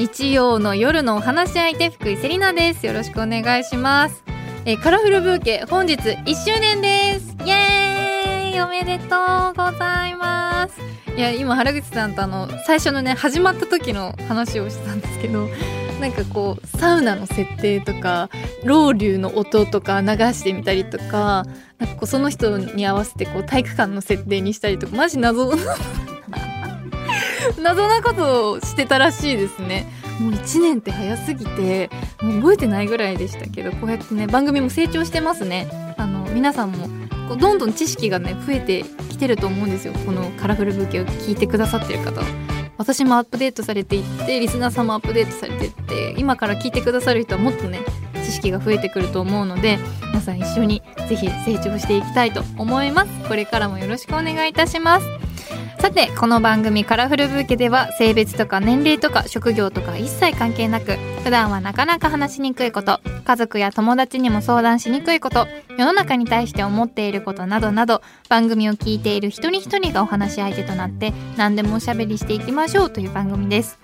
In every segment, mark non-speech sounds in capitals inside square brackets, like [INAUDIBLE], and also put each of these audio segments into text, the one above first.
日曜の夜のお話し相手福井セリナです。よろしくお願いします。えカラフルブーケ本日1周年です。イエーイ。おめでとうございます。いや今原口さんとあの最初のね始まった時の話をしてたんですけどなんかこうサウナの設定とかロウリュの音とか流してみたりとかなんかこうその人に合わせてこう体育館の設定にしたりとかマジ謎 [LAUGHS] 謎なことをしてたらしいですね。もう1年って早すぎてもう覚えてないぐらいでしたけどこうやってね番組も成長してますね。あの皆さんもこうどんどん知識がね増えてきてると思うんですよ。このカラフルブーケを聞いてくださってる方は。私もアップデートされていってリスナーさんもアップデートされていって今から聞いてくださる人はもっとね知識が増えてくると思うので皆さん一緒にぜひ成長していきたいと思います。これからもよろしくお願いいたします。さてこの番組「カラフルブーケ」では性別とか年齢とか職業とか一切関係なく普段はなかなか話しにくいこと家族や友達にも相談しにくいこと世の中に対して思っていることなどなど番組を聞いている一人一人がお話し相手となって何でもおしゃべりしていきましょうという番組です。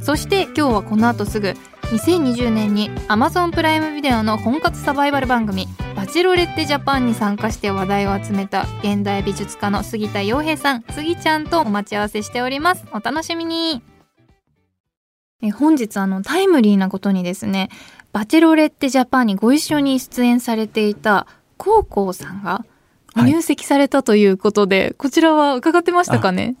そして今日はこの後すぐ2020年に Amazon プライムビデオの婚活サバイバル番組「バチェロレッテジャパン」に参加して話題を集めた現代美術家の杉田洋平さん。杉ちゃんとお待ち合わせしております。お楽しみに。え本日あのタイムリーなことにですね「バチェロレッテジャパン」にご一緒に出演されていたコウコウさんがはい。入籍されたということで、こちらは伺ってましたかね？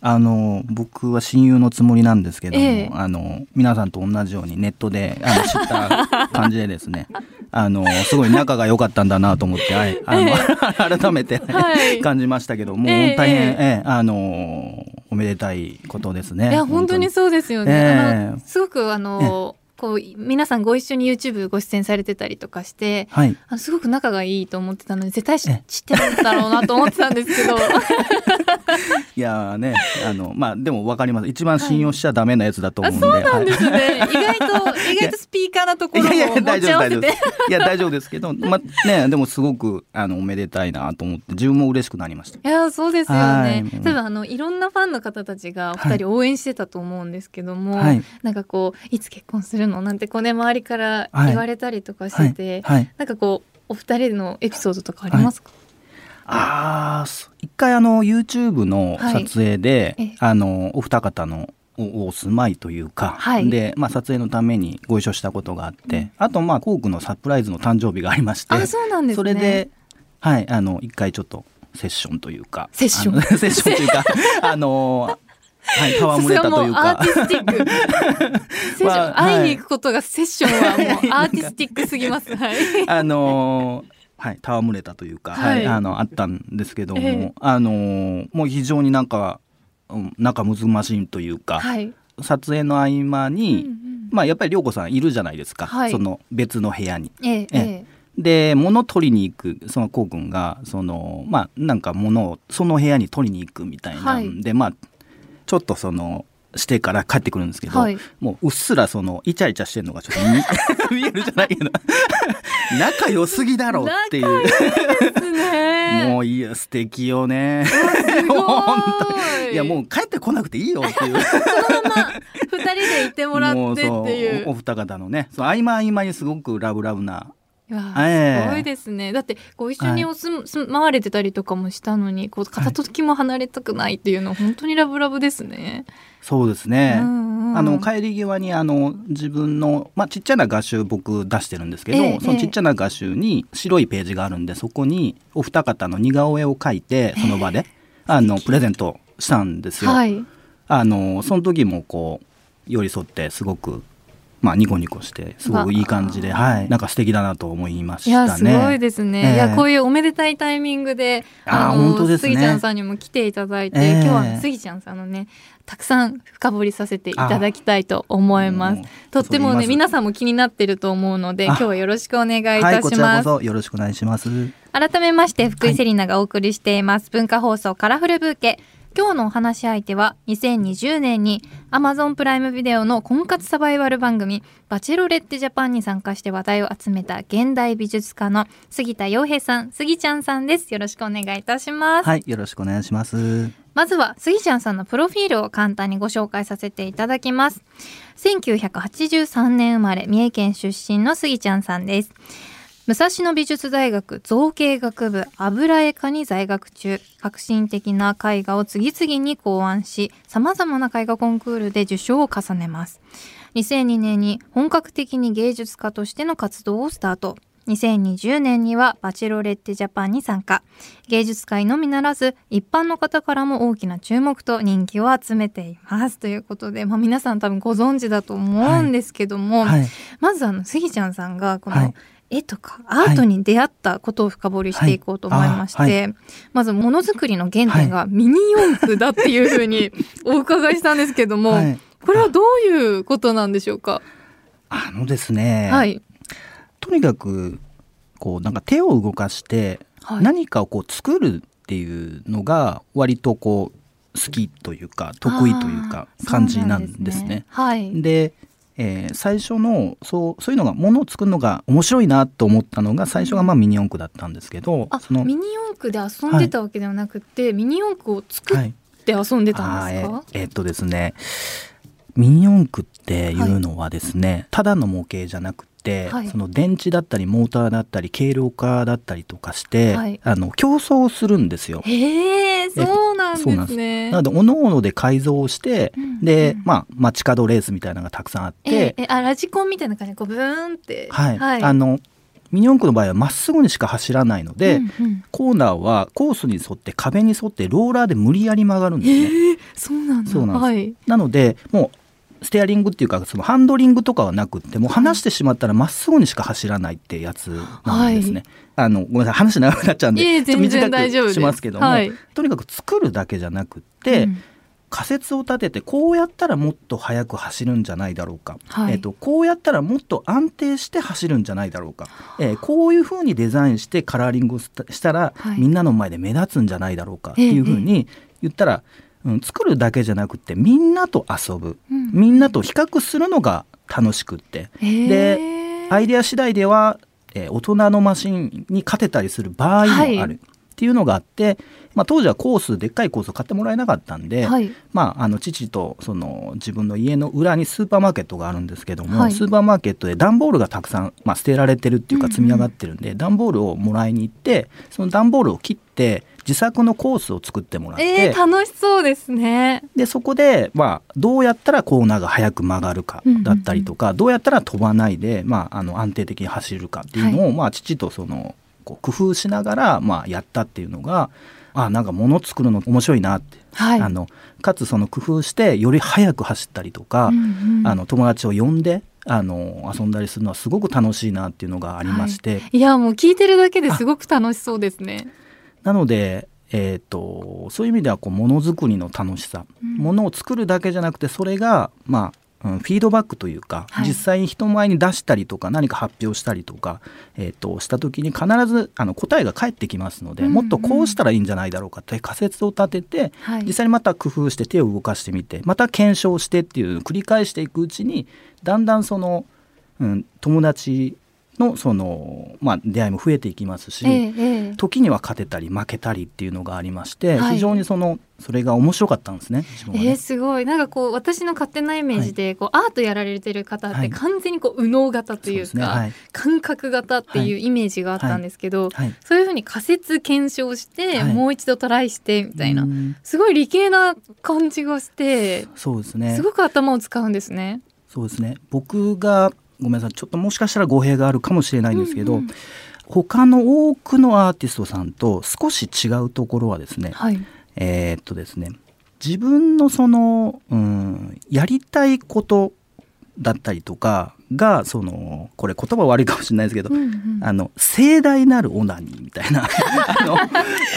あの僕は親友のつもりなんですけども、ええ。あの皆さんと同じようにネットであの知った感じでですね [LAUGHS] あのすごい仲が良かったんだなと思って、はいあの [LAUGHS] 改めて、はい。感じましたけどもうええ大変、ええ。えあのおめでたいことですね。いや本当にそうですよね、ええ。あのすごくあの、こう皆さんご一緒に YouTube ご出演されてたりとかしてはい。あのすごく仲がいいと思ってたので絶対知ってるんだろうなと思ってたんですけど。[LAUGHS] いやーねあのまあでも分かります。一番信用しちゃダメなやつだと思うんで、そうなんですはい。ね、意外と意外とスピーカーなところもいやいや大持ち合わせて。丈夫大丈夫。ですいや大丈夫ですけどまあねでもすごくあのおめでたいなと思って自分も嬉しくなりましたいやそうですよはい。ね多分あのいろんなファンの方たちがお二人応援してたと思うんですけども、はい。なんかこういつ結婚するの？なんてこうね周りからはい。言われたりとかしてて、はい。なんかこうお二人のエピソードとかありますか、ああそ一回あの YouTube の撮影で、あのお二方のおお住まいというか、はい。で、まあ、撮影のためにご一緒したことがあって、あとまあコークのサプライズの誕生日がありましてあそうなんですね。それではいあの一回ちょっとセッションというかセッション。[LAUGHS] セッションというか [LAUGHS] あのはい戯れたというか。アーティスティック。セッション、まあ会いに行くことがセッションはもう [LAUGHS] アーティスティックすぎます。はい。あのーはい、戯れたというか、ははいい、あの、あったんですけども、ええ。あのーもう非常になんか、うん仲むずましいというか、はい、撮影の合間に、うんうん。まあやっぱり涼子さんいるじゃないですか、はい。その別の部屋に。えええで、物取りに行く、そのこうくんが、その、まあなんか物をその部屋に取りに行くみたいなんで、まあ、ちょっとその、してから帰ってくるんですけど、はい。もううっすらそのイチャイチャしてるのがちょっと見 [LAUGHS] 見えるじゃないけど [LAUGHS] 仲良すぎだろうっていう。えですね。もういや素敵よね。すごい。本当いやもう帰ってこなくていいよっていう。そのまま二人でいてもらってっていう。[LAUGHS] もうそうおお二方のねその合間合間にすごくラブラブなすごいですね。だってご一緒にお住住まわれてたりとかもしたのにこう片時も離れたくないっていうのは本当にラブラブですね。そうですね、うんうんあの帰り際にあの自分の、まあ、ちっちゃな画集僕出してるんですけど、ええそのちっちゃな画集に白いページがあるんでそこにお二方の似顔絵を描いてその場で、あのプレゼントしたんですよ。はい。あのその時もこう寄り添ってすごく、まあ、ニコニコしてすごくいい感じで、はい、なんか素敵だなと思いましいやたね。すごいですね、ええ。いやこういうおめでたいタイミングであーの本当ですね。スギちゃんさんにも来ていただいて、ええ。今日はスギちゃんさんのねたくさん深掘りさせていただきたいと思います。とってもね皆さんも気になってると思うのであ。今日はよろしくお願いいたしはい、ます、こちらこそよろしくお願いします。改めまして福井セリナがお送りしています、文化放送カラフルブーケ今日のお話し相手は2020年に Amazon プライムビデオの婚活サバイバル番組バチェロレッテジャパンに参加して話題を集めた現代美術家の杉田洋平さん、杉ちゃんさんです。よろしくお願いいたします。はい、よろしくお願いします。まずは杉ちゃんさんのプロフィールを簡単にご紹介させていただきます。1983年生まれ、三重県出身の杉ちゃんさんです。武蔵野美術大学造形学部油絵科に在学中、革新的な絵画を次々に考案し、様々な絵画コンクールで受賞を重ねます。2002年に本格的に芸術家としての活動をスタート。2020年にはバチェロレッテジャパンに参加。芸術界のみならず、一般の方からも大きな注目と人気を集めています。ということで、まあ、皆さん多分ご存知だと思うんですけども、はいはい、まずあの、スギちゃんさんがこの、はい絵とかアートに出会ったことを深掘りしていこうと思いまして、はい。はい、まずものづくりの原点がミニ四駆だっていうふうに [LAUGHS] お伺いしたんですけども、はい、これはどういうことなんでしょうか？あのですね、はい、とにかくこうなんか手を動かして何かをこう作るっていうのが割とこう好きというか得意というか感じなんですね。で、ね。はい、えー、最初のそうそういうのがものを作るのが面白いなと思ったのが最初がまあミニ四駆だったんですけどあそのミニ四駆で遊んでたわけではなくて、はい、ミニ四駆を作って遊んでたんですか、はい、えー、えー、っとですねミニ四駆っていうのはですね、はい、ただの模型じゃなくて、はい、その電池だったりモーターだったり軽量化だったりとかして、はい、あの競争するんですよ。へえそうなんですね。なのでおのおので改造して、うん、でまあ街角レースみたいなのがたくさんあって、えー、あラジコンみたいな感じ？でこうブーンって。はい、はい、あのミニ四駆の場合はまっすぐにしか走らないので、うんうん、コーナーはコースに沿って壁に沿ってローラーで無理やり曲がるんですね。えー、そうなんだ。そうなんです。はい、なのでもうステアリングっていうかそのハンドリングとかはなくってもう離してしまったらまっすぐにしか走らないってやつなんですね。はい、あのごめんなさい話長くなっちゃうんで短くしますけども、はい、とにかく作るだけじゃなくって、うん、仮説を立ててこうやったらもっと速く走るんじゃないだろうか、はい、えーと、こうやったらもっと安定して走るんじゃないだろうか、えー、こういうふうにデザインしてカラーリングしたら、みんなの前で目立つんじゃないだろうかっていうふうに言ったら、えーうん、作るだけじゃなくてみんなと遊ぶ、うん、みんなと比較するのが楽しくって、でアイデア次第では、えー、大人のマシンに勝てたりする場合もある。はい。っていうのがあって、まあ、当時はコースでっかいコースを買ってもらえなかったんで、はい、まあ、あの父とその自分の家の裏にスーパーマーケットがあるんですけども、はい、スーパーマーケットで段ボールがたくさん、まあ、捨てられてるっていうか積み上がってるんで、うんうん、段ボールをもらいに行ってその段ボールを切って自作のコースを作ってもらって、えー、楽しそうですね。でそこで、まあ、どうやったらコーナーが早く曲がるかだったりとか、うんうんうん、どうやったら飛ばないで、まあ、あの安定的に走るかっていうのを、はい、まあ、父とそのこう工夫しながら、まあ、やったっていうのがあなんか物作るの面白いなって、はい、あのかつその工夫してより速く走ったりとか、うんうん、あの友達を呼んであの遊んだりするのはすごく楽しいなっていうのがありまして、はい、いやもう聞いてるだけですごく楽しそうですね。なので、えーと、そういう意味ではこうものづくりの楽しさ、うん、ものを作るだけじゃなくてそれが、まあ、うん、フィードバックというか、はい、実際に人前に出したりとか何か発表したりとか、えーと、した時に必ずあの答えが返ってきますので、うんうん、もっとこうしたらいいんじゃないだろうかって仮説を立てて、はい、実際にまた工夫して手を動かしてみてまた検証してっていう繰り返していくうちにだんだんその、うん、友達のその、まあ、出会いも増えていきますし、ええ、時には勝てたり負けたりっていうのがありまして、はい、非常にそのそれが面白かったんですね。ね。えー、すごい。なんかこう私の勝手なイメージで、はい、こうアートやられてる方って完全にこう右脳型というか、はい、感覚型っていうイメージがあったんですけど、そういうふうに仮説検証して、もう一度トライしてみたいなすごい理系な感じがしてそうですね。すごく頭を使うんですね。そうですね。僕がごめんなさい。ちょっともしかしたら語弊があるかもしれないんですけど、うんうん、他の多くのアーティストさんと少し違うところはですね、はい、えー、っとですね自分のその、うん、やりたいことだったりとかがそのこれ言葉悪いかもしれないですけど、うんうん、あの盛大なるオナニーみたいな。[LAUGHS] あのあ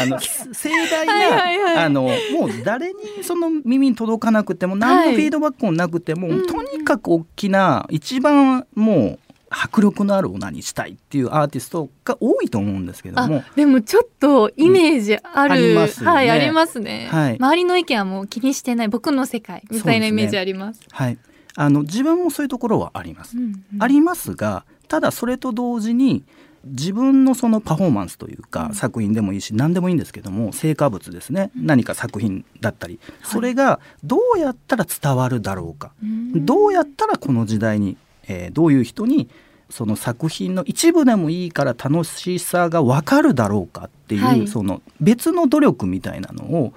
の盛大な、はいはい、あのもう誰にその耳に届かなくても何のフィードバックもなくても、はい、とにかく大きな一番もう迫力のあるオナにしたいっていうアーティストが多いと思うんですけども。でもちょっとイメージある、うん、あね。はいありますね、はい、周りの意見はもう気にしてない僕の世界みたいなイメージあります、ね、はいあの自分もそういうところはあります、うんうん、ありますがただそれと同時に自分のそのパフォーマンスというか、うん、作品でもいいし何でもいいんですけども成果物ですね、何か作品だったり、それがどうやったら伝わるだろうか、どうやったらこの時代に、えー、どういう人にその作品の一部でもいいから楽しさが分かるだろうかっていう、はい、その別の努力みたいなのを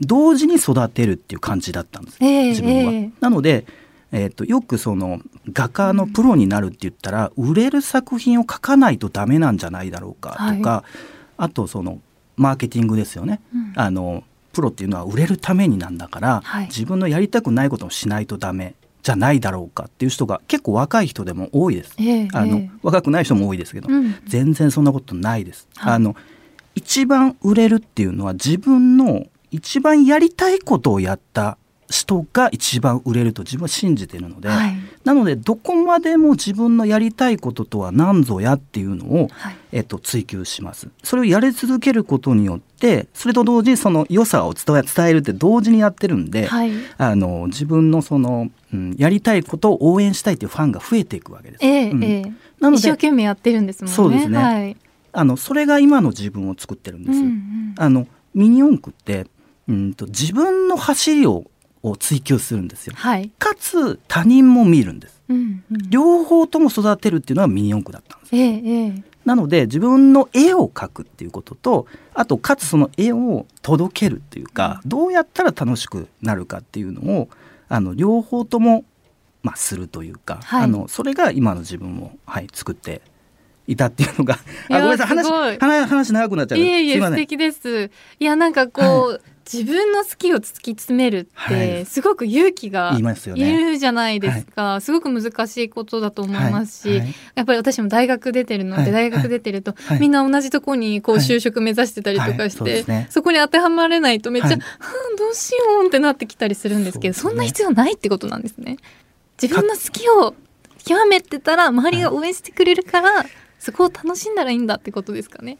同時に育てるっていう感じだったんです、えー、自分は。えー、なのでえーと、よくその画家のプロになるって言ったら、売れる作品を描かないとダメなんじゃないだろうかとか、はい、あとそのマーケティングですよね、うん、あのプロっていうのは売れるためになんだから、はい、自分のやりたくないことをしないとダメじゃないだろうかっていう人が結構若い人でも多いです。えー、あの、えー、若くない人も多いですけど、うん、全然そんなことないです。はい、あの一番売れるっていうのは自分の一番やりたいことをやった人が一番売れると自分は信じているので、はい、なのでどこまでも自分のやりたいこととは何ぞやっていうのを、はい、えっと、追求します。それをやり続けることによってそれと同時にその良さを伝えるって同時にやってるんで、はい、あの自分のその、うん、やりたいことを応援したいっていうファンが増えていくわけです。えーうん、えー、なので一生懸命やってるんですもんね。そうですね、はい、あのそれが今の自分を作ってるんです。うんうん、あのミニ四駆ってうんと自分の走りをを追求するんですよ、はい、かつ他人も見るんです、うん。うん、両方とも育てるっていうのはミニ四駆だったんです、ええ、なので自分の絵を描くっていうこととあとかつその絵を届けるっていうか、うん、どうやったら楽しくなるかっていうのをあの両方とも、まあ、するというか、はい、あのそれが今の自分を、はい、作っていたっていうのがあごめんなさい話話長くなっちゃう。いえいえ素敵です。いやなんかこう、はい自分の好きを突き詰めるってすごく勇気がいるじゃないですか、はい、すごく難しいことだと思いますし、はい、やっぱり私も大学出てるので、大学出てると、みんな同じとこにこう就職目指してたりとかして、そね、そこに当てはまれないとめっちゃ、はあ、どうしようってなってきたりするんですけどそんな必要ないってことなんですね。自分の好きを極めてたら周りが応援してくれるから、そこを楽しんだらいいんだってことですかね。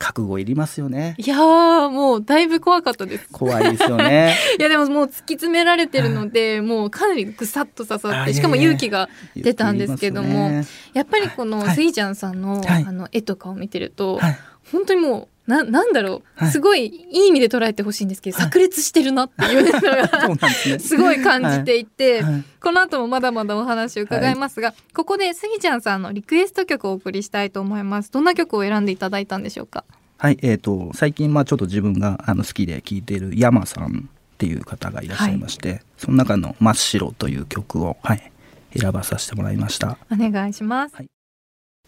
覚悟いりますよね。いやもうだいぶ怖かったです。怖いですよね。[LAUGHS] いやでももう突き詰められてるのでもうかなりぐさっと刺さってしかも勇気が出たんですけども、ね、やっぱりこのスイちゃんさんの,、あの絵とかを見てると、はい、本当にもうななんだろう、はい、すごいいい意味で捉えてほしいんですけど、はい、炸裂してるなっていう [LAUGHS] のがすごい感じていて、はい、この後もまだまだお話を伺いますが、ここでスギちゃんさんのリクエスト曲をお送りしたいと思います。どんな曲を選んでいただいたんでしょうか？はいえーと、最近まあちょっと自分があの好きで聴いている山さんっていう方がいらっしゃいまして、その中の「真っ白」という曲を、はい、選ばさせてもらいました。お願いします、はい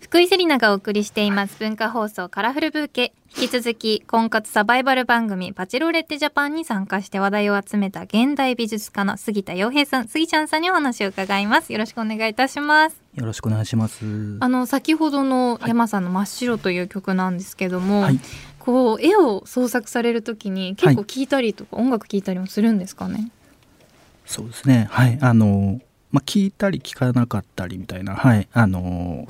福井セリナがお送りしています文化放送カラフルブーケ。引き続き婚活サバイバル番組バチロレッテジャパンに参加して話題を集めた現代美術家の杉田洋平さん杉ちゃんさんにお話を伺います。よろしくお願いいたします。よろしくお願いします。あの先ほどの山さんの真っ白という曲なんですけども、はい、こう絵を創作されるときに結構聞いたりとか、音楽聞いたりもするんですかね？そうですね。はい。あのまあ、聞いたり聞かなかったりみたいな、はい、あの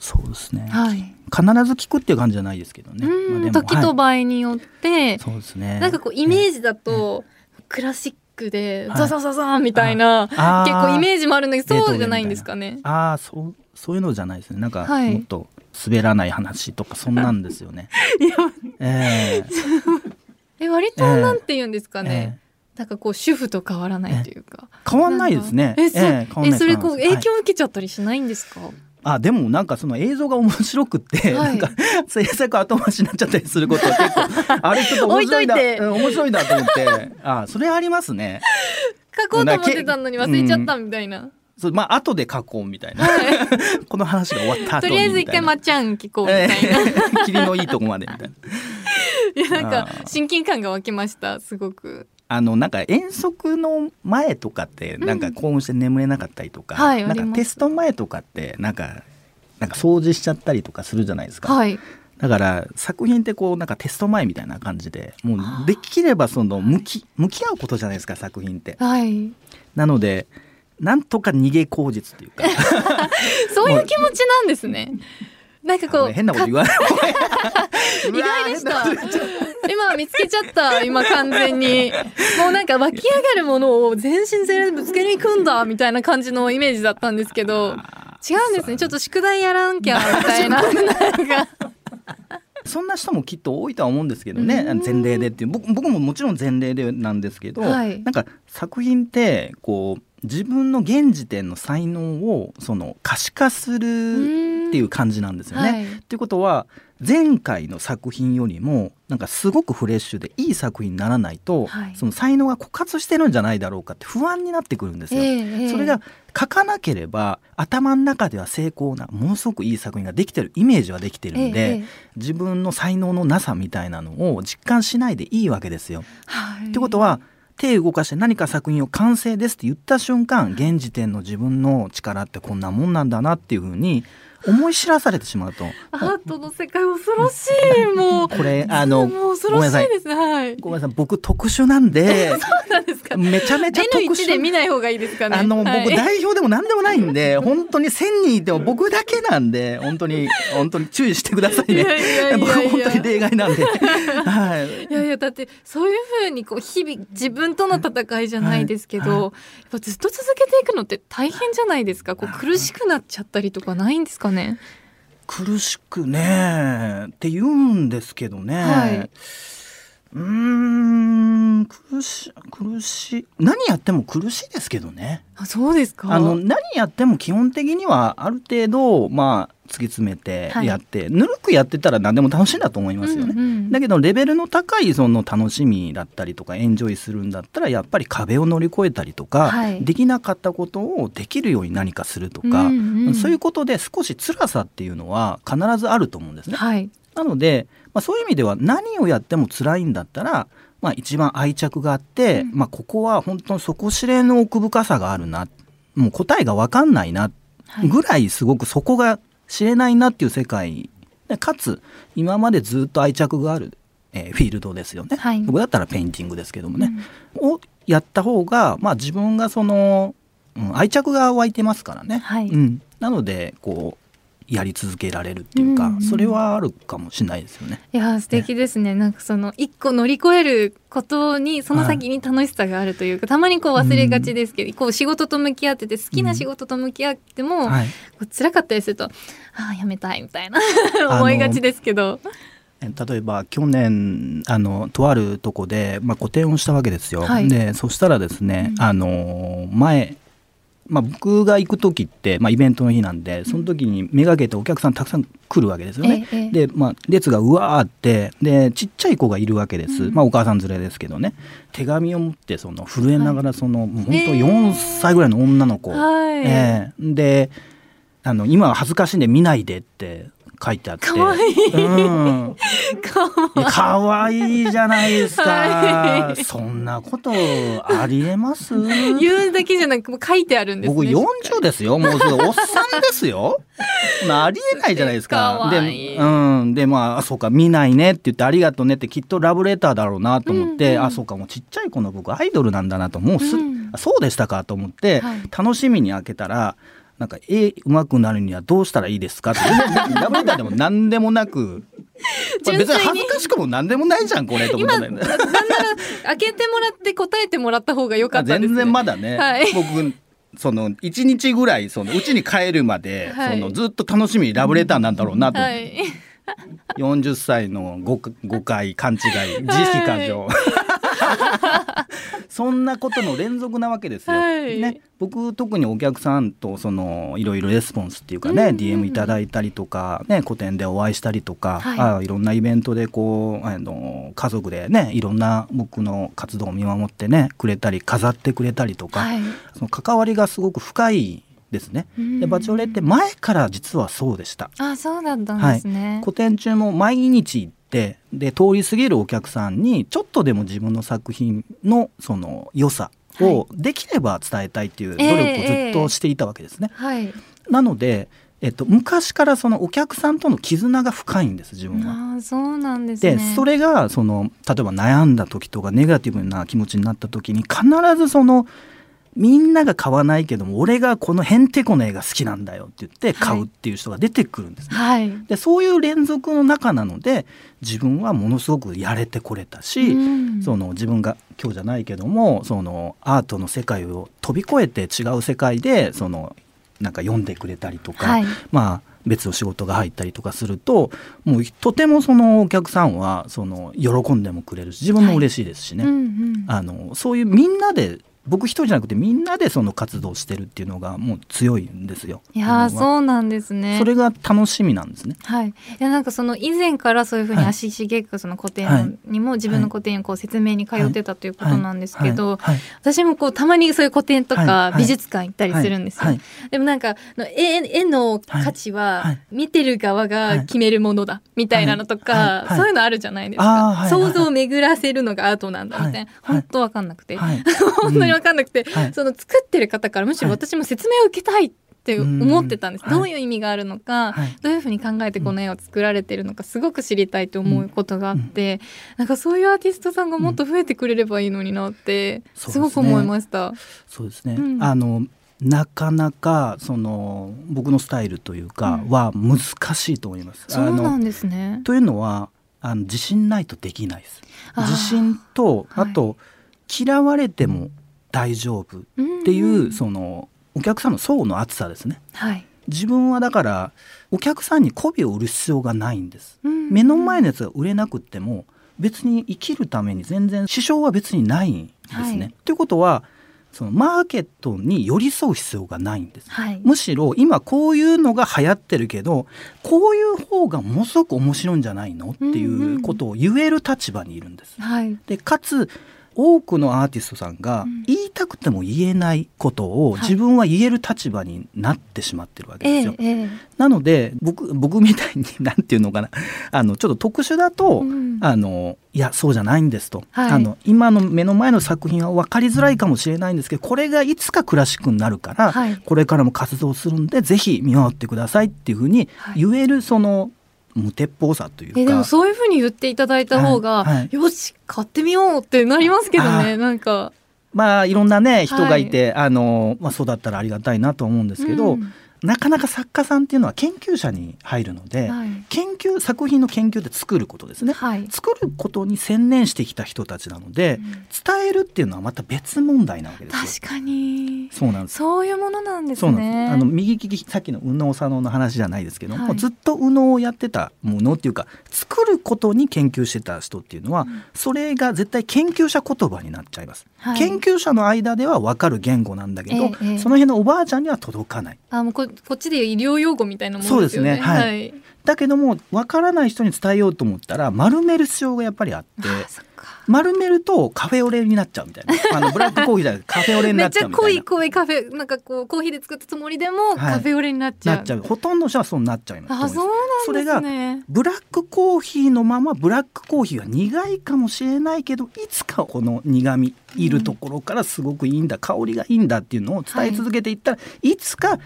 そうですね、はい、必ず聞くっていう感じじゃないですけどね。まあ、時と場合によって、はい、そうですね。なんかこうイメージだと、クラシックでザザザザみたいな、はい、結構イメージもあるんだけどそうじゃないんですかね。ああそうそういうのじゃないですね。なんか、もっと滑らない話とかそんなんですよね。[LAUGHS] いや、えー、え [LAUGHS] 割となんて言うんですかね。えーなんかこう主婦と変わらないというか。変わんないですね。えそ,、ええそれこう影響を受けちゃったりしないんですか、はい、あでもなんかその映像が面白くて、はい、なんか制作後回しになっちゃったりすることは結構あれちょっと面白いな面白いなと思って。あそれありますね。書こうと思ってたのに忘れちゃったみたいな、そうまあ後で書こうみたいな、はい、[LAUGHS] この話が終わったとりあえず一回まっちゃん聞こうみたいな、えー、[LAUGHS] 霧のいいとこまでみたいな。いやなんか親近感が湧きましたすごくあのなんか遠足の前とかってなんか興奮して眠れなかったりとか、うん、なんかテスト前とかってなんかなんか掃除しちゃったりとかするじゃないですか。はいだから作品ってこうなんかテスト前みたいな感じでもうできればその向き向き合うことじゃないですか作品って。はい、なのでなんとか逃げ口実というか [LAUGHS] そういう気持ちなんですね。[LAUGHS] なんかこう変なこと言わない。[LAUGHS] 意外でした。今見つけちゃった今完全に。[LAUGHS] もうなんか湧き上がるものを全身全霊でぶつけに行くんだみたいな感じのイメージだったんですけど違うんですね。ちょっと宿題やらんきゃみたいな。なんかそんな人もきっと多いとは思うんですけどね。前例でっていう。僕僕ももちろん前例でなんですけど、はい、なんか作品ってこう自分の現時点の才能をその可視化するっていう感じなんですよね。はい、っていうことは前回の作品よりもなんかすごくフレッシュでいい作品にならないと、はい、その才能が枯渇してるんじゃないだろうかって不安になってくるんですよ。えー、それが書かなければ頭の中では成功なものすごくいい作品ができてるイメージはできてるんで、えー、自分の才能のなさみたいなのを実感しないでいいわけですよ。はい、ってことは手動かして何か作品を完成ですって言った瞬間現時点の自分の力ってこんなもんなんだなっていうふうに思い知らされてしまうと。アートの世界恐ろしいもう。[LAUGHS] これあのもう恐ろしいです。ねはい。ごめんなさい。僕特殊なんで [LAUGHS] そうなんですか。めちゃめちゃ特殊。で見ない方がいいですかね。あの、はい、僕代表でも何でもないんで本当に千人いても僕だけなんで本当に本当に注意してくださいね。僕本当に例外なんで。はい。いやいやだってそういうふうにこう日々自分との戦いじゃないですけど、はい。はい、やっぱずっと続けていくのって大変じゃないですか。こう苦しくなっちゃったりとかないんですかね苦しくねって言うんですけどね、はい、うん苦し苦しい。何やっても苦しいですけどね。あそうですか？あの何やっても基本的にはある程度まあ突き詰めてやって、はい、ぬるくやってたら何でも楽しいんだと思いますよね、うんうん、だけどレベルの高いその楽しみだったりとかエンジョイするんだったらやっぱり壁を乗り越えたりとか、はい、できなかったことをできるように何かするとか、うんうん、そういうことで少し辛さっていうのは必ずあると思うんですね。はい、なので、まあ、そういう意味では何をやっても辛いんだったらまあ、一番愛着があって、うん、まあ、ここは本当に底知れぬ奥深さがあるな。もう答えが分かんないなぐらいすごくそこが知れないなっていう世界。かつ今までずっと愛着がある、えー、フィールドですよね、はい、僕だったらペインティングですけどもね、うん、をやった方が、まあ、自分がその、うん、愛着が湧いてますからね、はい、うん、なのでこうやり続けられるっていうか、うんうん、それはあるかもしれないですよね。いや素敵ですね。ねなんかその一個乗り越えることにその先に楽しさがあるというか、はい、たまにこう忘れがちですけど、うん、こう仕事と向き合ってて好きな仕事と向き合っても、うんはい、こう辛かったりするとああやめたいみたいな [LAUGHS] 思いがちですけど。例えば去年あのとあるとこで、まあ、個展をしたわけですよ。はい、でそしたらですね、うん、あの前まあ、僕が行く時って、まあ、イベントの日なんでその時にめがけてお客さんたくさん来るわけですよね。ええ、で、まあ、列がうわーってでちっちゃい子がいるわけです、うん、まあ、お母さん連れですけどね。手紙を持ってその震えながらその、はい、本当4歳ぐらいの女の子、はい、えー、であの今は恥ずかしいんで見ないでって書いてあって。かわいい、うん、かわいいじゃないですか、はい、そんなことありえます？言うだけじゃなく書いてあるんです、ね、僕40ですよ。もうおっさんですよ。[LAUGHS] ありえないじゃないですか。で,、うん、でまあそうか見ないねって言ってありがとうねってきっとラブレターだろうなと思って、うんうん、あそうかもうちっちゃい子の僕アイドルなんだなともうす、うん、そうでしたかと思って、はい、楽しみに開けたらなんか絵うまくなるにはどうしたらいいですかって。ラブレターでも何でもなく。[LAUGHS] 別に恥ずかしくも何でもないじゃんこれと思った開けてもらって答えてもらった方が良かったです、ね、全然まだね、はい、僕その1日ぐらいその家に帰るまで、はい、そのずっと楽しみにラブレターなんだろうなと、はい、40歳の誤解勘違い自意識感情。[LAUGHS] そんなことの連続なわけですよ。はい、ね、僕特にお客さんとそのいろいろレスポンスっていうかね、うんうん、DM いただいたりとか、ね、個展でお会いしたりとか、はい、あいろんなイベントでこうあの家族でねいろんな僕の活動を見守ってねくれたり飾ってくれたりとか、はい、その関わりがすごく深いですね。でバチョレって前から実はそうでした。あそうだったんですね。はい、個展中も毎日ってで通り過ぎるお客さんにちょっとでも自分の作品のその良さをできれば伝えたいっていう努力をずっとしていたわけですね。はい、なのでえっと、昔からそのお客さんとの絆が深いんです自分は。あそうなんです、ね、でそれがその例えば悩んだ時とかネガティブな気持ちになった時に必ずそのみんなが買わないけども俺がこのへんてこの絵が好きなんだよって言って買うっていう人が出てくるんですね。はい、でそういう連続の中なので自分はものすごくやれてこれたし、うん、その自分が今日じゃないけどもそのアートの世界を飛び越えて違う世界でそのなんか読んでくれたりとか、はい、まあ別の仕事が入ったりとかするともうとてもそのお客さんはその喜んでもくれるし自分も嬉しいですしね、はい。うんうん、あのそういうみんなで僕一人じゃなくてみんなでその活動してるっていうのがもう強いんですよ。いやそうなんですね。それが楽しみなんですね。はい。いやなんかその以前からそういうふうに足しげくその古典にも自分の古典をこう説明に通ってたということなんですけど、私もこうたまにそういう古典とか美術館行ったりするんですよ。でもなんか絵絵の価値は見てる側が決めるものだみたいなのとか、そういうのあるじゃないですか。想像を巡らせる思がアートなんだみたいな、本当わかんなくて、本当に分かんなくて、はい、その作ってる方からむしろ私も説明を受けたいって思ってたんです、どういう意味があるのか、はい、どういうふうに考えてこの絵を作られてるのかすごく知りたいと思うことがあって、うん、なんかそういうアーティストさんがもっと増えてくれればいいのになってすごく思いました。そうですね、うん、あのなかなかその僕のスタイルというかは難しいと思います。そうなんですね。というのはあの自信ないとできないです。自信とあと、はい、嫌われても大丈夫っていう、うんうん、そのお客さんの層の厚さですね、はい、自分はだからお客さんに媚びを売る必要がないんです、うんうん、目の前のやつが売れなくっても別に生きるために全然支障は別にないんですね。はい、ということはそのマーケットに寄り添う必要がないんです、はい、むしろ今こういうのが流行ってるけどこういう方がものすごく面白いんじゃないの？っていうことを言える立場にいるんです。はい、でかつ多くのアーティストさんが言いたくても言えないことを自分は言える立場になってしまってるわけですよ。はいなので僕僕みたいに [LAUGHS] 何て言うのかな。あのちょっと特殊だと、うん、あのいやそうじゃないんですと、はい、あの今の目の前の作品は分かりづらいかもしれないんですけどこれがいつかクラシックになるから、はい、これからも活動するんでぜひ見守ってくださいっていうふうに言えるその無鉄砲さというか。えでもそういうふうに言っていただいた方が、はいはい、よし買ってみようってなりますけどねなんか。まあいろんなね人がいて、はい、あのまあ、そうだったらありがたいなと思うんですけど、うんなかなか作家さんっていうのは研究者に入るので、はい、研究作品の研究って作ることですね、はい、作ることに専念してきた人たちなので、うん、伝えるっていうのはまた別問題なわけですよ。確かに。そうなんです。そういうものなんですね。あの右利きさっきの右脳左脳の話じゃないですけども、はい、ずっと右脳をやってたものっていうか作ることに研究してた人っていうのは、うん、それが絶対研究者言葉になっちゃいます、研究者の間では分かる言語なんだけど、ええ、その辺のおばあちゃんには届かない。あもうここっちで医療用語みたいなものですよね。そうですね、はい、はい。だけども分からない人に伝えようと思ったら丸める必要がやっぱりあって丸めるとカフェオレになっちゃうみたいな。[LAUGHS] あのブラックコーヒーじゃなくてカフェオレになっちゃうみたいな。めっちゃ濃い濃いカフェなんかこうコーヒーで作ったつもりでも、カフェオレになっちゃう、なっちゃう。ほとんどの人はそうなっちゃいます。あそうなんですね。それがブラックコーヒーのままブラックコーヒーは苦いかもしれないけどいつかこの苦味いるところからすごくいいんだ、うん、香りがいいんだっていうのを伝え続けていったら、はい、いつか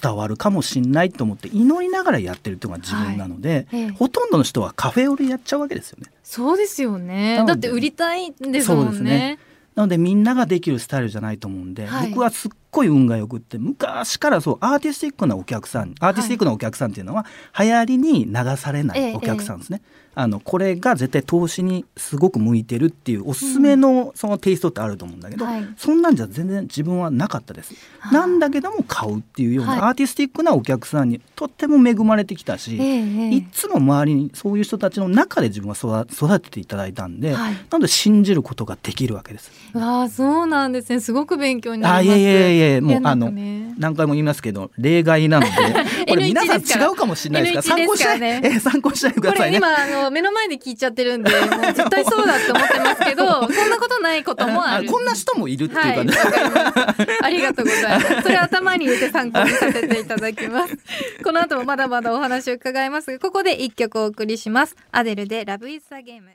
伝わるかもしれないと思って祈りながらやってるっていうのが自分なので、はい、ほとんどの人はカフェオレやっちゃうわけですよね。そうですよね。だって売りたいんですもんね。なのでみんなができるスタイルじゃないと思うんで、はい、僕はすっごい運がよくって昔からそうアーティスティックなお客さんアーティスティックなお客さんっていうのは、はい、流行りに流されないお客さんですね。ええあのこれが絶対投資にすごく向いてるっていうおすすめのそのテイストってあると思うんだけど、うんはい、そんなんじゃ全然自分はなかったです。なんだけども買うっていうようなアーティスティックなお客さんにとっても恵まれてきたし、はい、いつも周りにそういう人たちの中で自分は育てていただいたんで、はい、なので信じることができるわけです。あそうなんですね。すごく勉強になります。あいやいやいやもうあの何回も言いますけど例外なので [LAUGHS] これ皆さん違うかもしれないですから参考しない、ね、え参考しないでくださいね。今あの目の前で聞いちゃってるんで、もう絶対そうだって思ってますけど、そんなことないこともある。こんな人もいるっていうかね。はい、ありがとうございます。それ頭に入れて参考にさせていただきます。この後もまだまだお話を伺いますが、ここで一曲お送りします。アデルでラブイズザゲーム。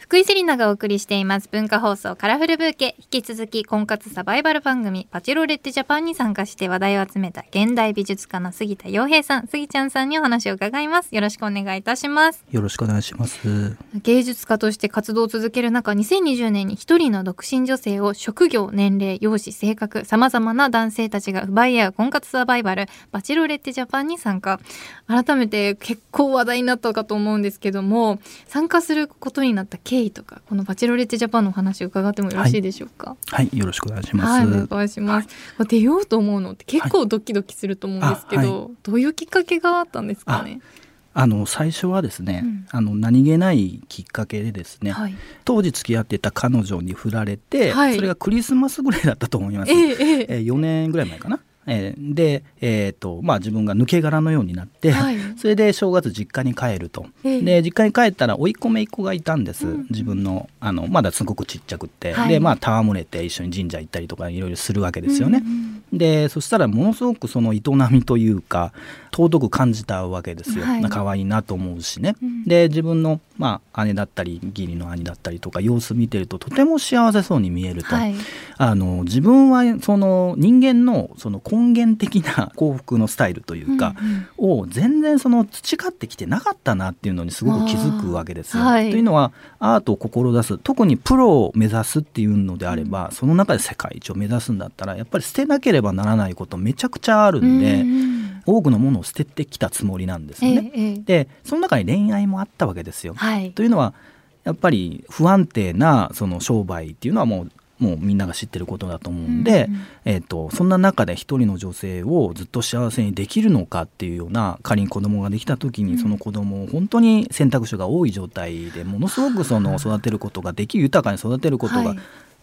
福井セリナがお送りしています文化放送カラフルブーケ。引き続き婚活サバイバル番組バチロレッテジャパンに参加して話題を集めた現代美術家の杉田洋平さん杉ちゃんさんにお話を伺います。よろしくお願いいたします。よろしくお願いします。芸術家として活動を続ける中2020年に一人の独身女性を職業年齢容姿性格さまざまな男性たちが奪い合う婚活サバイバルバチロレッテジャパンに参加。改めて結構話題になったかと思うんですけども参加することになった経緯とかこのバチロレッテジャパンの話を伺ってもよろしいでしょうか、はい、はい、よろしくお願いします、はい、お願いします、はい、出ようと思うのって結構ドキドキすると思うんですけど、どういうきっかけがあったんですかね？あの最初はですね、うん、あの何気ないきっかけでですね、はい、当時付き合ってた彼女に振られて、はい、それがクリスマスぐらいだったと思います、えー、えー、4年ぐらい前かなえー、で、えーとまあ、自分が抜け殻のようになって、はい、[LAUGHS] それで正月実家に帰ると、えー、で実家に帰ったら甥っ子姪っ子がいたんです、うん、自分のあのまだすごくちっちゃくって、はい、でまあ戯れて一緒に神社行ったりとかいろいろするわけですよね。うんうん、でそしたらものすごくその営みというか尊く感じたわけですよ、はい、可愛いなと思うしね。うん、で自分の、まあ、姉だったり義理の兄だったりとか様子見てるととても幸せそうに見えると、はい、あの自分はその人間のその根源的な幸福のスタイルというか、うんうん、を全然その培ってきてなかったなっていうのにすごく気づくわけですよ。はい、というのはアートを志す特にプロを目指すっていうのであれば、うん、その中で世界一を目指すんだったらやっぱり捨てなければならないことめちゃくちゃあるんで、うんうん、多くのものを捨ててきたつもりなんですよね。ええ、でその中に恋愛もあったわけですよ。はい、というのはやっぱり不安定なその商売っていうのはもうもうみんなが知ってることだと思うんで、うんうん、えーと、そんな中で一人の女性をずっと幸せにできるのかっていうような仮に子供ができた時にその子供を本当に選択肢が多い状態でものすごくその [LAUGHS] 育てることができる豊かに育てることが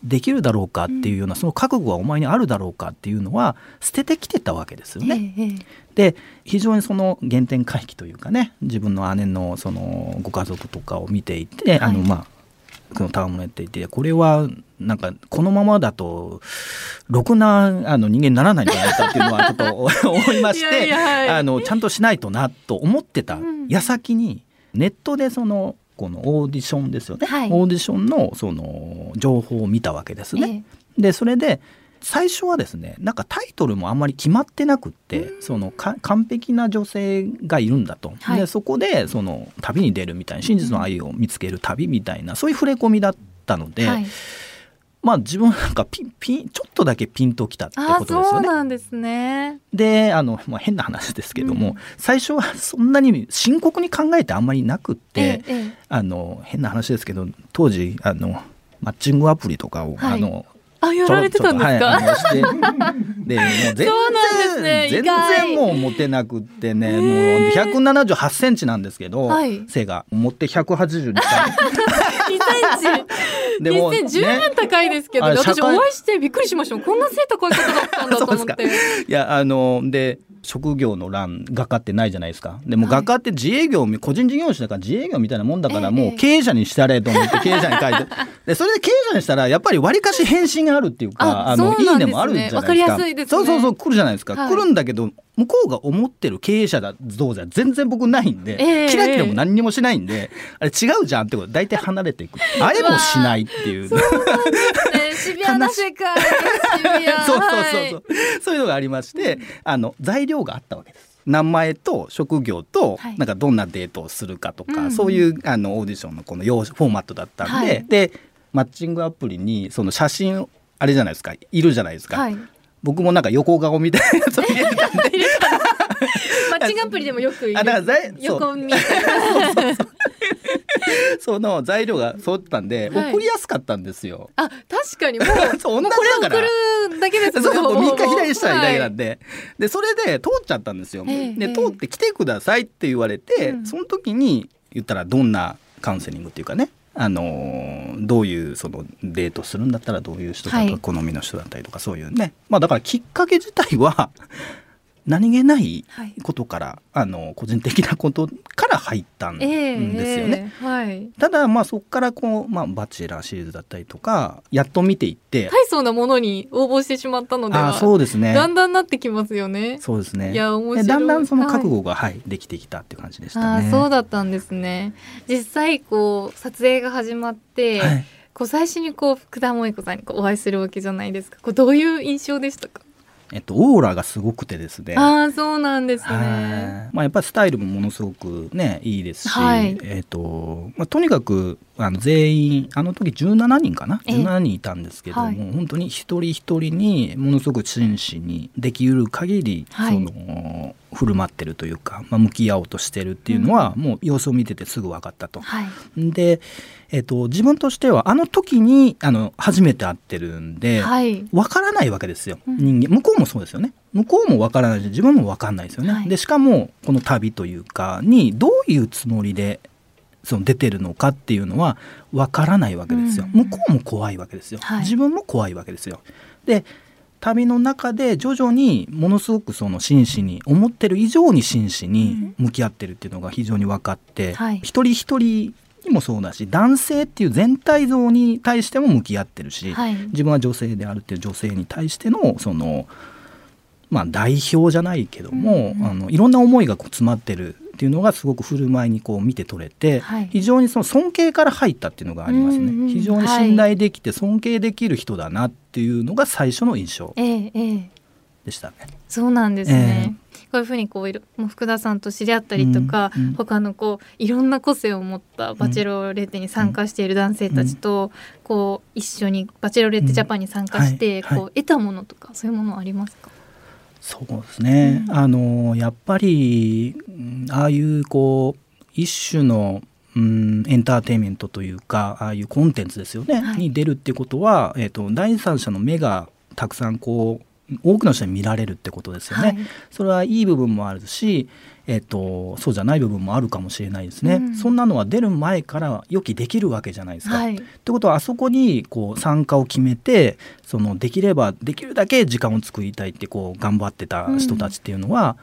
できるだろうかっていうようなその覚悟はお前にあるだろうかっていうのは捨ててきてたわけですよね。で非常にその原点回帰というかね自分の姉のそのご家族とかを見ていて、はい、あのまあその戯れていてこれはなんかこのままだとろくなあの人間にならないんじゃないかっていうのはちょっと思いましてあのちゃんとしないとなと思ってた矢先にネットでそのこのオーディションですよね、はい、オーディションのその情報を見たわけですね。え。でそれで最初はですねなんかタイトルもあんまり決まってなくって、その完璧な女性がいるんだと、はい、でそこでその旅に出るみたいな真実の愛を見つける旅みたいなそういう触れ込みだったので。はい。まあ自分なんかピンピンちょっとだけピンときたってことですよね。そうなんですね。であの、まあ、変な話ですけども、うん、最初はそんなに深刻に考えてあんまりなくって、ええ、あの変な話ですけど当時あのマッチングアプリとかを、はい、あのあやられてたんですか？はい、して。[LAUGHS] でもう全然、ね、全然もう持てなくってね、もう178センチなんですけど、はい、背が。持って180に2センチ。[LAUGHS] でも、ね、十分高いですけど、私お会いしてびっくりしました。こんな背高い方だったんだと思って。[LAUGHS] いやあので職業の欄画家ってないじゃないですか。でも画家って自営業、個人事業主だから自営業みたいなもんだからもう経営者にしたれと思って [LAUGHS] 経営者に書いて。でそれで経営者にしたらやっぱりわりかし返信があるっていうかあのいいねもあるじゃないですか。そうそうそう来るじゃないですか、来るんだけど向こうが思ってる経営者だどうじゃ全然僕ないんで、えー、キラキラも何にもしないんで、あれ違うじゃんってこと大体離れていく。会えもしないっていう。そうシビアな世界 [LAUGHS] そうそうそうそう、そういうのがありましてあの材料があったわけです。名前と職業と、なんかどんなデートをするかとか、そういうあのオーディションのこのフォーマットだったんで、はい、でマッチングアプリにその写真あれじゃないですかいるじゃないですか、はい、僕もなんか横顔みたいなやつを入れてたんで。マッチングアプリでもよくあだから横見。その材料が揃ったんで、はい、送りやすかったんですよ。あ確かに。もう [LAUGHS] そう同じだから。送るだけですそう右か左したらいいだけなんで、はい、でそれで通っちゃったんですよ。で通って来てくださいって言われて、うん、その時に言ったらどんなカウンセリングっていうかねあのどういうそのデートするんだったらどういう人とか好みの人だったりとかそういうね、まあだからきっかけ自体は何気ないことから、はい、あの個人的なことから入ったんですよね。えー、はい、ただまあそこからこう、まあ、バチェラーシリーズだったりとかやっと見ていって大層なものに応募してしまったのではそうですね。だんだんなってきますよね。そうですね。いや面白い。だんだんその覚悟が、はい、はい、できてきたって感じでしたね。あそうだったんですね。実際こう撮影が始まって、はい、こう最初にこう福田萌子さんにこうお会いするわけじゃないですか。こうどういう印象でしたか？えっと、オーラがすごくてですね。ああ、そうなんですね。まあ、やっぱりスタイルもものすごくね、いいですし、はい、えっと、まあ、とにかく、あの全員あの時17人かな？17人いたんですけども、はい、本当に一人一人にものすごく真摯にできうる限り、はい、その振る舞ってるというか、まあ、向き合おうとしてるっていうのは、うん、もう様子を見ててすぐ分かったと。はい、で、えーと、自分としてはあの時にあの初めて会ってるんで、はい、分からないわけですよ人間。向こうもそうですよね。向こうも分からないし自分も分かんないですよね。はい、でしかもこの旅というかにどういうつもりでその出てるのかっていうのは分からないわけですよ。向こうも怖いわけですよ。自分も怖いわけですよ。で旅の中で徐々にものすごくその真摯に思ってる以上に真摯に向き合ってるっていうのが非常に分かって、はい、一人一人にもそうだし男性っていう全体像に対しても向き合ってるし、はい、自分は女性であるっていう女性に対してのそのまあ代表じゃないけども、うんうん、あのいろんな思いがこう詰まってるっていうのがすごく振る舞いにこう見て取れて、はい、非常にその尊敬から入ったっていうのがありますね、うんうん、非常に信頼できて尊敬できる人だなっていうのが最初の印象でしたね。ええ。え、そうなんですね、えこういうふうにこういるもう福田さんと知り合ったりとか、うんうん、他のこういろんな個性を持ったバチェロレッテに参加している男性たちと、こう一緒にバチェロレッテジャパンに参加して、こう得たものとかそういうものありますか？そうですね、うん、あのやっぱりああいうこう一種のうん、エンターテインメントというかああいうコンテンツですよね、はい、に出るってことは、えーと、第三者の目がたくさんこう多くの人に見られるってことですよね。はい、それはいい部分もあるし、えーと、そうじゃない部分もあるかもしれないですね、うん、そんなのは出る前から予期できるわけじゃないですか。はい、ってことはあそこにこう参加を決めてそのできればできるだけ時間を作りたいってこう頑張ってた人たちっていうのは、うん、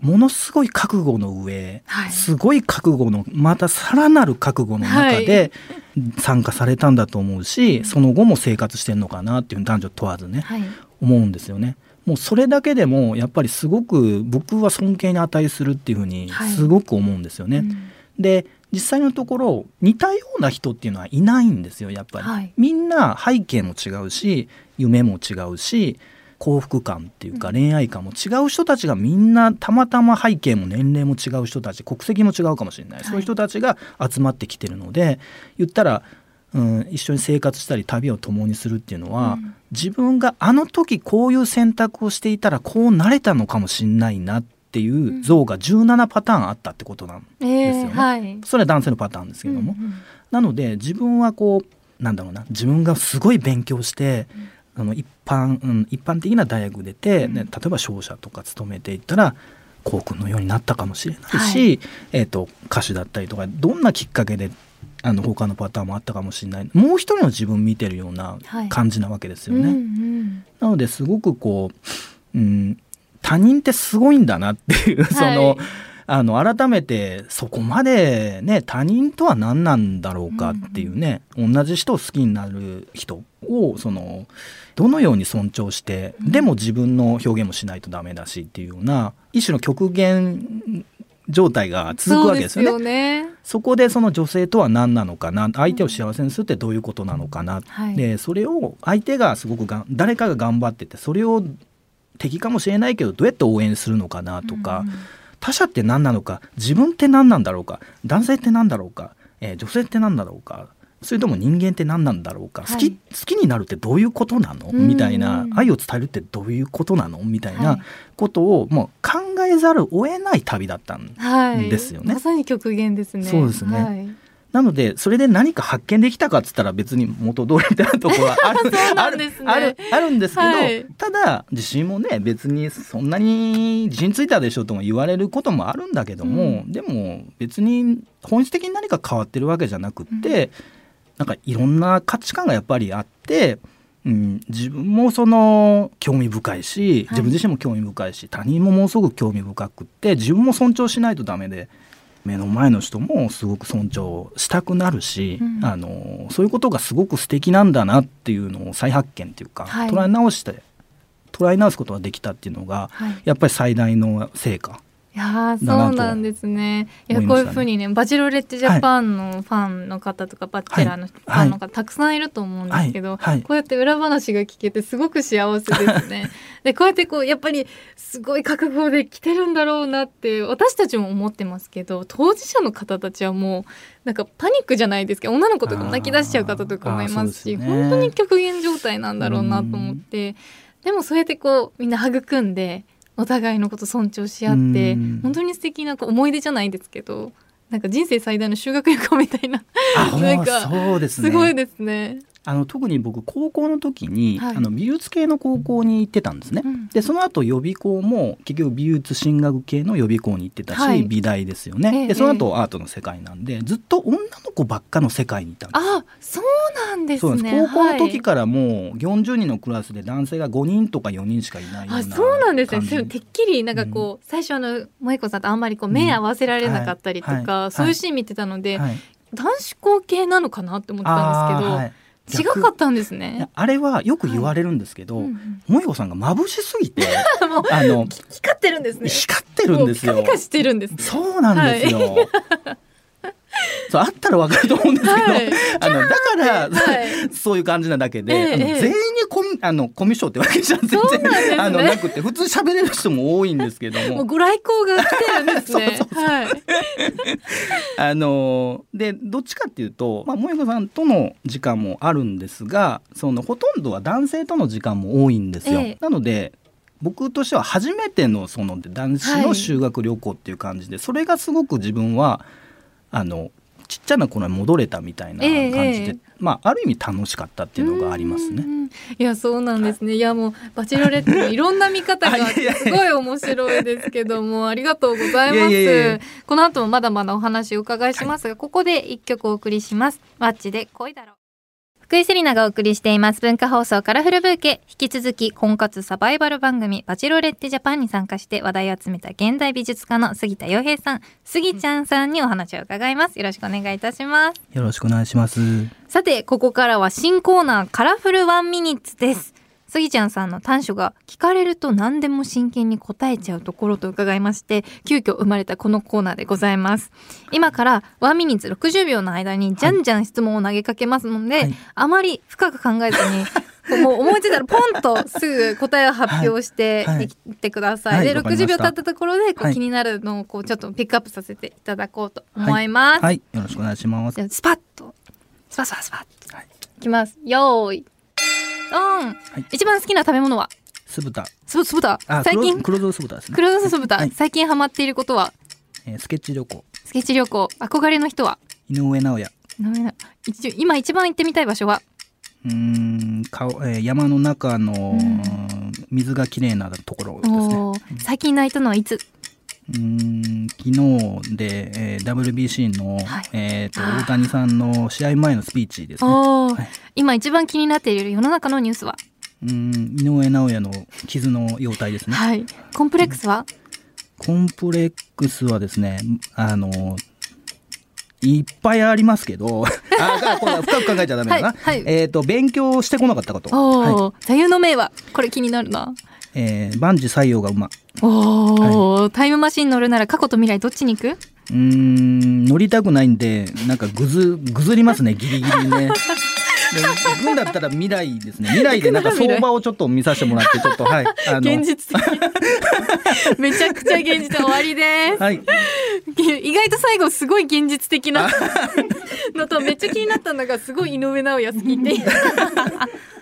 ものすごい覚悟の上、はい、すごい覚悟のまたさらなる覚悟の中で参加されたんだと思うし、その後も生活してんのかなっていう男女問わずね、思うんですよね。もうそれだけでもやっぱりすごく僕は尊敬に値するっていうふうにすごく思うんですよね。はいうん、で実際のところ似たような人っていうのはいないんですよやっぱり、はい、みんな背景も違うし夢も違うし幸福感っていうか恋愛感も違う人たちがみんなたまたま背景も年齢も違う人たち国籍も違うかもしれない、はい、そういう人たちが集まってきてるので言ったらうん、一緒に生活したり旅を共にするっていうのは、うん、自分があの時こういう選択をしていたらこうなれたのかもしんないなっていう像が17パターンあったってことなんですよね。えーはい、それは男性のパターンですけども。うんうん、なので自分はこうなんだろうな自分がすごい勉強して、うん、あの一般、うん、一般的な大学出て、ね、例えば商社とか勤めていったらこうくんのようになったかもしれないし、はい、えーと歌手だったりとかどんなきっかけであの他のパターンもあったかもしれない。もう一人の自分見てるような感じなわけですよね。はいうんうん、なのですごくこう、うん、他人ってすごいんだなっていうその、はい、あの改めてそこまでね他人とは何なんだろうかっていうね、うん、同じ人を好きになる人をそのどのように尊重して、でも自分の表現もしないとダメだしっていうような一種の極限状態が続くわけですよね。そ、ね、こでその女性とは何なのかな相手を幸せにするってどういうことなのかな、うんはい、でそれを相手がすごくが誰かが頑張っててそれを敵かもしれないけどどうやって応援するのかなとか、うん、他者って何なのか自分って何なんだろうか男性って何だろうか、えー、女性って何だろうかそれとも人間って何なんだろうか、はい、好き好きになるってどういうことなの？みたいな愛を伝えるってどういうことなの？みたいなことをもう考えざるを得ない旅だったんですよね。はい、まさに極限ですね。そうですね。はいなのでそれで何か発見できたかっつったら別に元通りみたいなところはある [LAUGHS] あるあるあるんですけど、はい、ただ自信もね別にそんなに自信ついたでしょとも言われることもあるんだけども、うん、でも別に本質的に何か変わってるわけじゃなくって、うん。なんかいろんな価値観がやっぱりあってうん、自分もその興味深いし自分自身も興味深いし、他人もものすごく興味深くって自分も尊重しないとダメで目の前の人もすごく尊重したくなるし、うん、あのそういうことがすごく素敵なんだなっていうのを再発見っていうか、はい、捉え直して捉え直すことができたっていうのが、はい、やっぱり最大の成果。いやそうなんですね。いや、こういうふうにねバチロレッテジャパンのファンの方とか、バチェラーのファンの方、たくさんいると思うんですけど、こうやって裏話が聞けてすごく幸せですね。[LAUGHS] でこうやってこうやっぱりすごい覚悟で来てるんだろうなって私たちも思ってますけど当事者の方たちはもうなんかパニックじゃないですけど女の子とかも泣き出しちゃう方とかもいますし、ね、本当に極限状態なんだろうなと思って。でもそうやってこうみんな育んでお互いのこと尊重し合って本当に素敵な思い出じゃないですけどなんか人生最大の修学旅行みたいな。なんかそうです、ね、すごいですね。あの特に僕高校の時に、はい、あの美術系の高校に行ってたんですね。うん、でその後予備校も結局美術進学系の予備校に行ってたし、はい、美大ですよね。でその後アートの世界なんでずっと女の子ばっかの世界にいたんです。あそうなんですね。高校の時からもう40人のクラスで男性が5人とか4人しかいないようなあそうなんですね。てっきりなんかこう、うん、最初あの萌子さんとあんまりこう目合わせられなかったりとか、うんはい、そういうシーン見てたので、男子校系なのかなって思ったんですけど。違かったんですね。あれはよく言われるんですけど、はいうん。うん、さんが眩しすぎて [LAUGHS] あの光ってるんですね。光ってるんですよ。ピカピカしてるんです、そうなんですよ、はいそうあったらわかると思うんですけど、はい、あのだから、はい、[LAUGHS] そういう感じなだけで、えー、全員にコミあのコミュ障ってわけじゃ全然、ね、あのなくて普通喋れる人も多いんですけども。もご来光が来てるんですね。[LAUGHS] はい。[LAUGHS] あのでどっちかっていうと、まあ萌子さんとの時間もあるんですが、そのほとんどは男性との時間も多いんですよ。えー、なので。僕としては初めてのその男子の修学旅行っていう感じで、それがすごく自分はあのちっちゃな頃に戻れたみたいな感じで、えー、まあある意味楽しかったっていうのがありますね。いやそうなんですね。いやもうバチロレットのいろんな見方が [LAUGHS] すごい面白いですけどもありがとうございます。この後もまだまだお話を伺いしますが、はい、ここで一曲お送りします。マッチで恋だろう。福井セリナがお送りしています文化放送カラフルブーケ。引き続き婚活サバイバル番組バチロレッテジャパンに参加して話題を集めた現代美術家の杉田洋平さん杉ちゃんさんにお話を伺います。よろしくお願いいたします。よろしくお願いします。さてここからは新コーナーカラフルワンミニッツですスギちゃんさんの短所が聞かれると何でも真剣に答えちゃうところと伺いまして急遽生まれたこのコーナーでございます。今からワンミニッツ60秒の間にじゃんじゃん質問を投げかけますので、はい、あまり深く考えずに [LAUGHS] もう思いついたらポンとすぐ答えを発表してい。ってください。はい。はい、で60秒経ったところでこう気になるのをこうちょっとピックアップさせていただこうと思います。はい、よろしくお願いします。スパッと。スパスパスパッ、はい、いきます。よーいうん、はい、一番好きな食べ物は？酢豚。酢酢豚？最近？黒酢酢豚ですね。黒酢酢豚、はい、最近ハマっていることは、えー、スケッチ旅行。スケッチ旅行。憧れの人は？井上尚弥。今一番行ってみたい場所は？うんか、えー、山の中の水がきれいなところですね。最近泣いたのはいつ？うん昨日で、えー、WBC の、はい、えーと、大谷さんの試合前のスピーチですね、はい、今一番気になっている世の中のニュースは？うん井上尚弥の傷の容態ですね、はい、コンプレックスは？コンプレックスはですねあのいっぱいありますけど、[LAUGHS] あ、これ深く考えちゃダメだな。はいはい、えっ、ー、と、勉強してこなかったこと。はい、座右の銘は、これ気になるな。えー、万事採用が馬。おお、はい、タイムマシン乗るなら過去と未来どっちに行く？うん乗りたくないんでなんかぐずぐずりますねギリギリね。[LAUGHS] で行くんだったら未来ですね。未来でなんか相場をちょっと見させてもらってちょっとはいあの。現実的めちゃくちゃ現実終わりです、はい、意外と最後すごい現実的な。[LAUGHS] のとめっちゃ気になったのがすごい井上尚弥好きって [LAUGHS]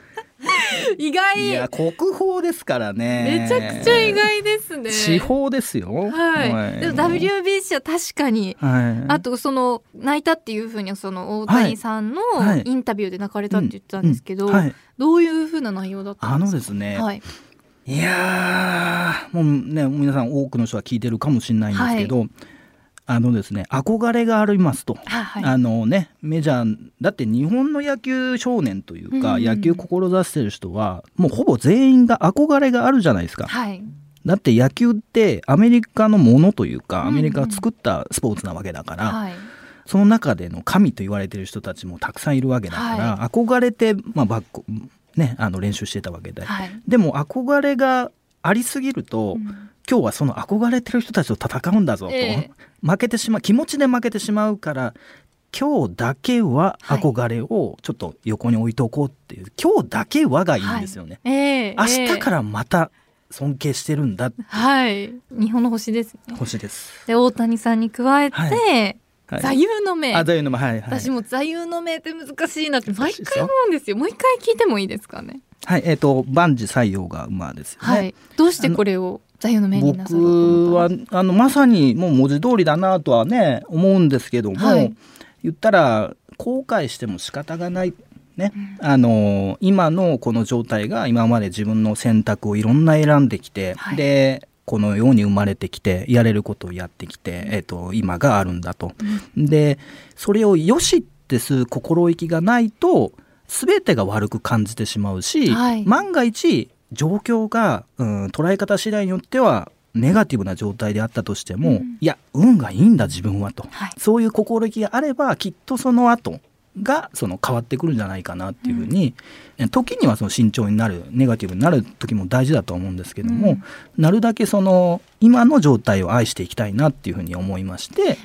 [LAUGHS] 意外。いや国宝ですからね。めちゃくちゃ意外ですね。地方ですよ。はい、はい、でも WBC は確かに、はい、あとその泣いたっていうふうにその大谷さんのインタビューで泣かれたって言ってたんですけど、はい、どういうふうな内容だったんですか？あのですね、はい。いやもうね皆さん多くの人は聞いてるかもしれないんですけど、あのですね憧れがありますと、はい、あのねメジャーだって日本の野球少年というか、うん、野球志してる人はもうほぼ全員が憧れがあるじゃないですか。はい、だって野球ってアメリカのものというかアメリカが作ったスポーツなわけだから、うんうん、その中での神と言われてる人たちもたくさんいるわけだから、はい、憧れて、まあ、バックね、あの練習してたわけで、はい、でも憧れがありすぎると、うん、今日はその憧れてる人たちと戦うんだぞと、えー、負けてしまう気持ちで負けてしまうから今日だけは憧れをちょっと横に置いておこうっていう、はい、今日だけはがいいんですよね、はい。えー、明日からまた尊敬してるんだはい。日本の星です、ね、星です。で大谷さんに加えて、はい。座右の銘、あ座右の銘。はい、はい、私も座右の銘って難しいなって毎回思うんですよ。もう一回聞いてもいいですかねはいえっ、ー、と万事採用が馬ですよね、はい、どうしてこれを座右の銘になさ僕はあのまさにもう文字通りだなとはね思うんですけども、はい、言ったら後悔しても仕方がない。ね、うん、あの今のこの状態が今まで自分の選択をいろんな選んできて、はい、でこのように生まれてきてやれることをやってきて、えーと、今があるんだと。でそれをよしってする心意気がないと全てが悪く感じてしまうし、はい、万が一状況が、うん、捉え方次第によってはネガティブな状態であったとしても、うん、いや運がいいんだ自分はと、はい、そういう心意気があればきっとその後がその変わってくるんじゃないかなっていうふうに、うん、時にはその慎重になるネガティブになる時も大事だと思うんですけども、うん、なるだけその今の状態を愛していきたいなっていうふうに思いまして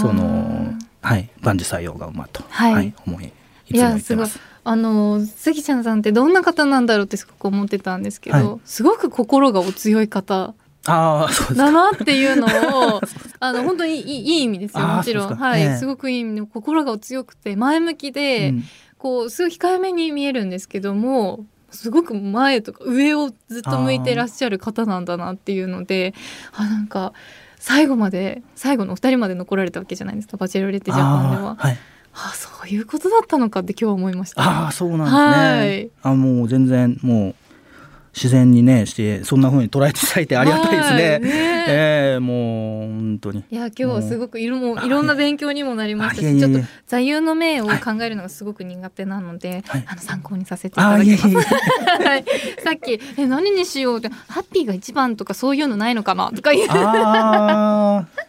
そのはい万事採用が馬と、はい、はい、思いいつも言ってます。あの杉ちゃんさんってどんな方なんだろうってすごく思ってたんですけど、はい、すごく心がお強い方あそうだなっていうのを [LAUGHS] あの本当にいいいい意味ですよもちろん。はい、すごくいい意味で心が強くて前向きで、うん、こうすごい控えめに見えるんですけどもすごく前とか上をずっと向いてらっしゃる方なんだなっていうのであなんか最後まで最後のお二人まで残られたわけじゃないですかバチェロレッテジャパンでは。はいあそういうことだったのかって今日思いました。あそうなんですね。はい、あもう全然もう自然にねしてそんな風に捉えていただいてありがたいですね。ねえー、もう本当に。いや今日はすごくいろもいろんな勉強にもなりましたし、ちょっと座右の銘を考えるのがすごく苦手なので、はい、あの参考にさせていただきます。[LAUGHS] はい、さっきえ何にしようってハッピーが一番とかそういうのないのかなとか言う。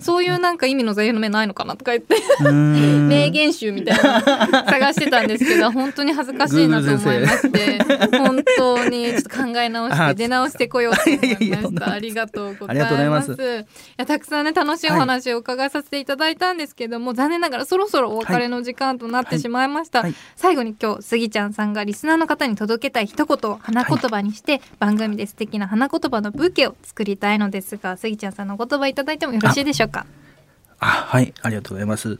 そういうなんか意味の座右の銘ないのかなとか言って。名言集みたいな探してたんですけど [LAUGHS] 本当に恥ずかしいなと思いまして本当にちょっと考え直して出直してこようと思いましたありがとうございます。いやたくさんね楽しいお話を伺いさせていただいたんですけども、はい、残念ながらそろそろお別れの時間となってしまいました、はい。はい、最後に今日スギちゃんさんがリスナーの方に届けたい一言を花言葉にして、番組で素敵な花言葉のブーケを作りたいのですがスギちゃんさんの言葉いただいてもよろしいでしょうか？あはいありがとうございます。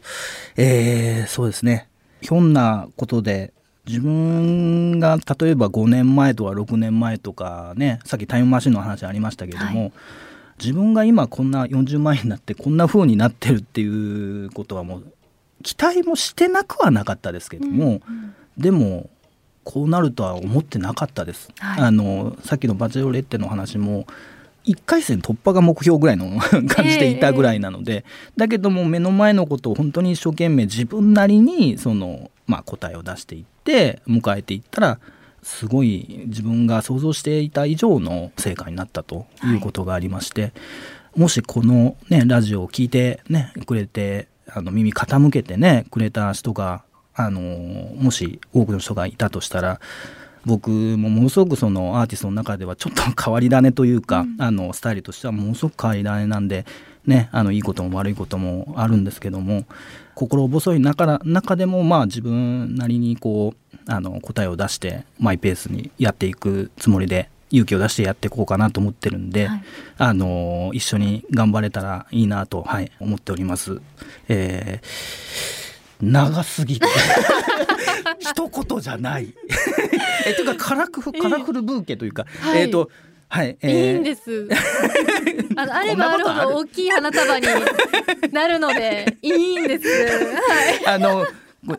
えー、そうですね。ひょんなことで自分が例えば5年前とか6年前とかねさっきタイムマシンの話ありましたけども、はい、自分が今こんな40万円になってこんな風になってるっていうことはもう期待もしてなくはなかったですけども、うんうん、でもこうなるとは思ってなかったです。はい、あのさっきのバチェロレッテの話も1回戦突破が目標ぐらいの [LAUGHS] 感じでいたぐらいなので、えー、だけども目の前のことを本当に一生懸命自分なりにその、まあ、答えを出していって迎えていったらすごい自分が想像していた以上の成果になったということがありまして、はい、もしこの、ね、ラジオを聞いて、ね、くれてあの耳傾けてねくれた人があのもし多くの人がいたとしたら僕もものすごくそのアーティストの中ではちょっと変わり種というか、うん、あのスタイルとしてはものすごく変わり種なんで、ね、あのいいことも悪いこともあるんですけども心細い中中でもまあ自分なりにこうあの答えを出してマイペースにやっていくつもりで勇気を出してやっていこうかなと思ってるんで、はい、あの一緒に頑張れたらいいなと、はい、思っております。えー、長すぎて [LAUGHS] 一言じゃない [LAUGHS] えというかカラフカラフルブーケというか、はい、えっ、ー、とはい、えー、いいんです。[LAUGHS] あのあればある？ほど大きい花束になるのでいいんです。はい。あの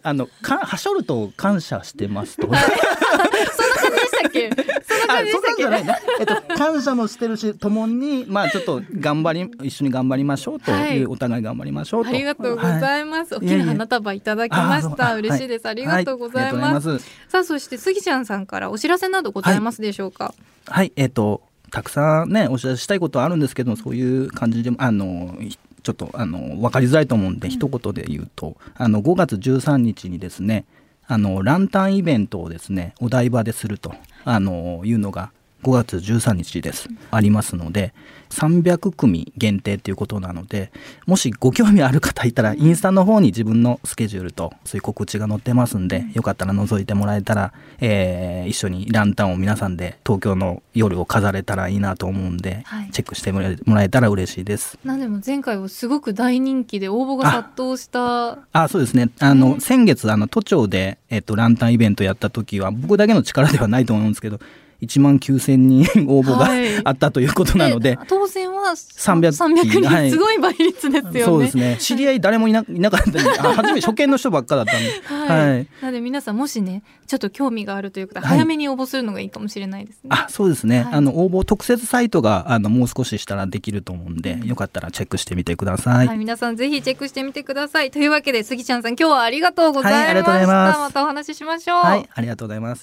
あのかはしょると感謝してますと。はい、[LAUGHS] そんな感じでしたっけ？そんな感じでしたっけ？えっと、感謝もしてるし共にまあちょっと頑張り一緒に頑張りましょうという、はい、お互い頑張りましょうと。ありがとうございます、はい、大きな花束いただきました。嬉しいです、ありがとうございます、さあそして杉ちゃんさんからお知らせなどございますでしょうか？はい、えっ、とたくさんねお知らせしたいことはあるんですけどそういう感じであのちょっとあの分かりづらいと思うんで、うん、一言で言うとあの5月13日にですねあのランタンイベントをですねお台場でするとあのいうのが5月13日です、ありますので300組限定ということなのでもしご興味ある方いたらインスタの方に自分のスケジュールとそういう告知が載ってますんでよかったら覗いてもらえたら、えー、一緒にランタンを皆さんで東京の夜を飾れたらいいなと思うんで、はい、チェックしてもらえたら嬉しいです。なんでも前回はすごく大人気で応募が殺到した。あそうですね。あの、先月あの都庁で、えっと、ランタンイベントやった時は僕だけの力ではないと思うんですけど1万9000人応募が、はい、[LAUGHS] あったということなので当選は300 300人、はい、すごい倍率ですよね。そうですね。知り合い誰もいな,、い、なかったんで初め初見の人ばっかだったんで、[LAUGHS] はい、はい、なので皆さんもしねちょっと興味があるという方早めに応募するのがいいかもしれないですね、あそうですね、あの応募特設サイトがあのもう少ししたらできると思うんで、よかったらチェックしてみてください、はい、皆さんぜひチェックしてみてください。というわけで杉ちゃんさん今日はありがとうございました、またお話ししましょう。はいありがとうございます